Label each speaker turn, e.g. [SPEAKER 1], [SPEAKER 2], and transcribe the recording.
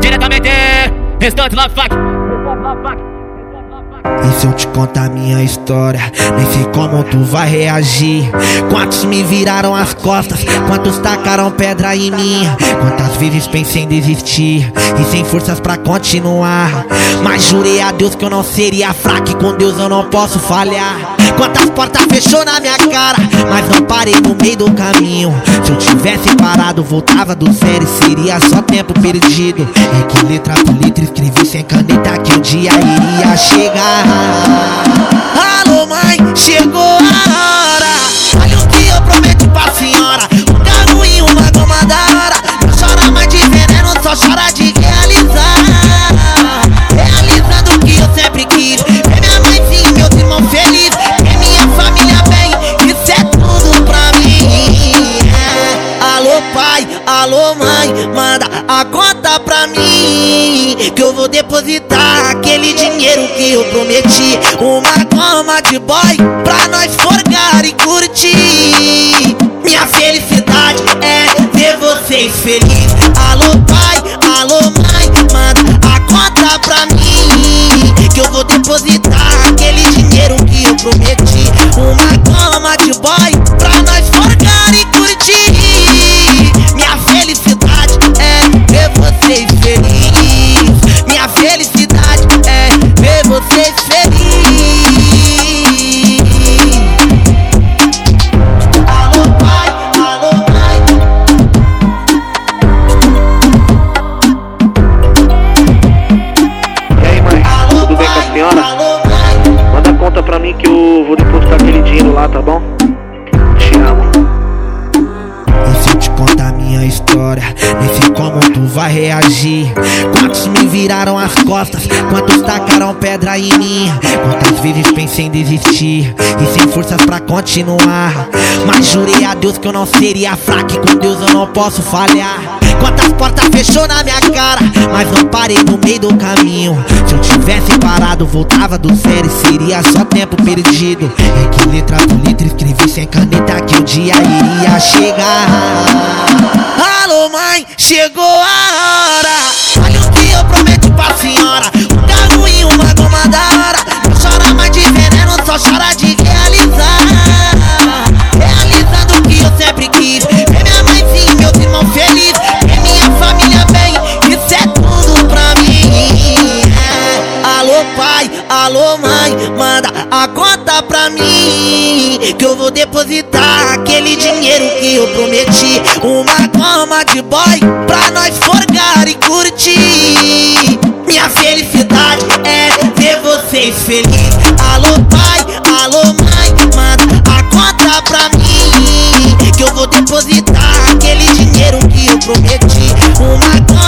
[SPEAKER 1] Diretamente, restante Love Fuck.
[SPEAKER 2] E se eu te contar minha história, nem sei como tu vai reagir. Quantos me viraram as costas, quantos tacaram pedra em mim. Quantas vezes pensei em desistir e sem forças pra continuar. Mas jurei a Deus que eu não seria fraco e com Deus eu não posso falhar. Quantas portas fechou na minha cara, mas não parei no meio do caminho. Se eu tivesse parado, voltava do zero e seria só tempo perdido. É que letra por letra escrevi sem caneta que um dia iria chegar. Alô, mãe, chegou a hora. Olha o que eu prometo pra senhora: um carro e uma goma da hora. Não chora mais de veneno, só chora de realizar. Realizando o que eu sempre quis. Ver minha mãezinha e meus irmãos felizes. Ver minha família bem, isso é tudo pra mim. É. Alô, pai, alô, mãe, manda a conta pra mim. Que eu vou depositar aquele dinheiro que eu prometi. Uma goma de boy pra nós forgar e curtir. Minha felicidade é ver vocês felizes.
[SPEAKER 3] Tá bom? Te amo.
[SPEAKER 2] Se eu te contar minha história, nem sei como tu vai reagir. Quantos me viraram as costas, quantos tacaram pedra em mim. Quantas vezes pensei em desistir e sem forças pra continuar. Mas jurei a Deus que eu não seria fraco e com Deus eu não posso falhar. Quantas portas fechou na minha cara, mas não parei no meio do caminho. Se eu tivesse parado, voltava do zero e seria só tempo perdido. É que letra por letra escrevi sem caneta que o dia iria chegar. Alô, mãe, chegou a hora. Alô mãe, manda a conta pra mim Que eu vou depositar aquele dinheiro que eu prometi. Uma cama de boy pra nós forgar e curtir. Minha felicidade é ver vocês felizes. Alô pai, alô mãe, manda a conta pra mim Que eu vou depositar aquele dinheiro que eu prometi.